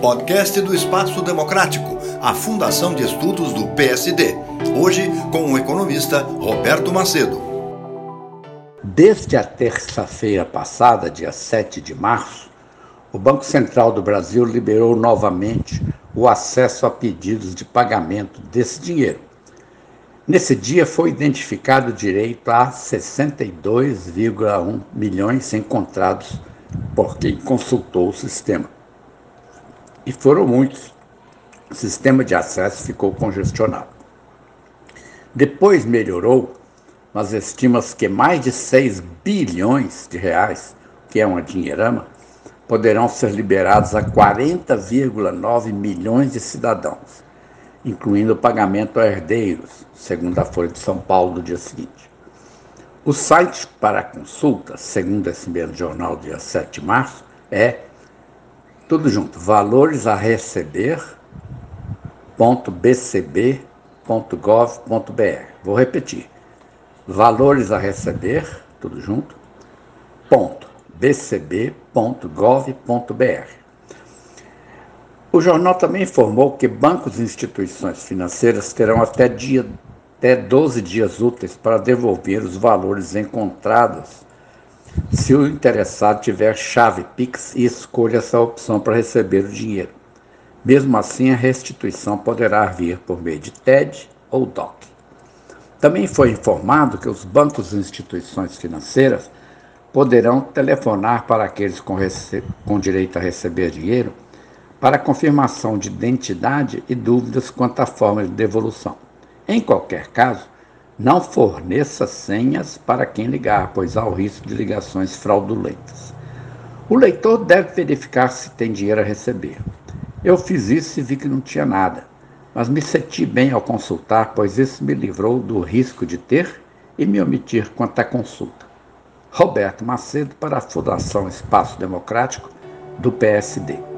Podcast do Espaço Democrático, a Fundação de Estudos do PSD. Hoje com o economista Roberto Macedo. Desde a terça-feira passada, dia 7 de março, o Banco Central do Brasil liberou novamente o acesso a pedidos de pagamento desse dinheiro. Nesse dia foi identificado direito a 62,1 milhões encontrados por quem consultou o sistema. E foram muitos. O sistema de acesso ficou congestionado. Depois melhorou, mas estima-se que mais de 6 bilhões de reais, que é uma dinheirama, poderão ser liberados a 40,9 milhões de cidadãos, incluindo o pagamento a herdeiros, segundo a Folha de São Paulo do dia seguinte. O site para consulta, segundo esse mesmo jornal, dia 7 de março, é tudo junto, valores a. Vou repetir. Valores a receber, tudo junto, ponto bcb.gov.br. O jornal também informou que bancos e instituições financeiras terão até, dia, até 12 dias úteis para devolver os valores encontrados se o interessado tiver chave Pix e escolha essa opção para receber o dinheiro. Mesmo assim, a restituição poderá vir por meio de TED ou DOC. Também foi informado que os bancos e instituições financeiras poderão telefonar para aqueles com, com direito a receber dinheiro para confirmação de identidade e dúvidas quanto à forma de devolução. Em qualquer caso, não forneça senhas para quem ligar, pois há o risco de ligações fraudulentas. O leitor deve verificar se tem dinheiro a receber. Eu fiz isso e vi que não tinha nada, mas me senti bem ao consultar, pois isso me livrou do risco de ter e me omitir quanto à consulta. Roberto Macedo para a Fundação Espaço Democrático do PSD.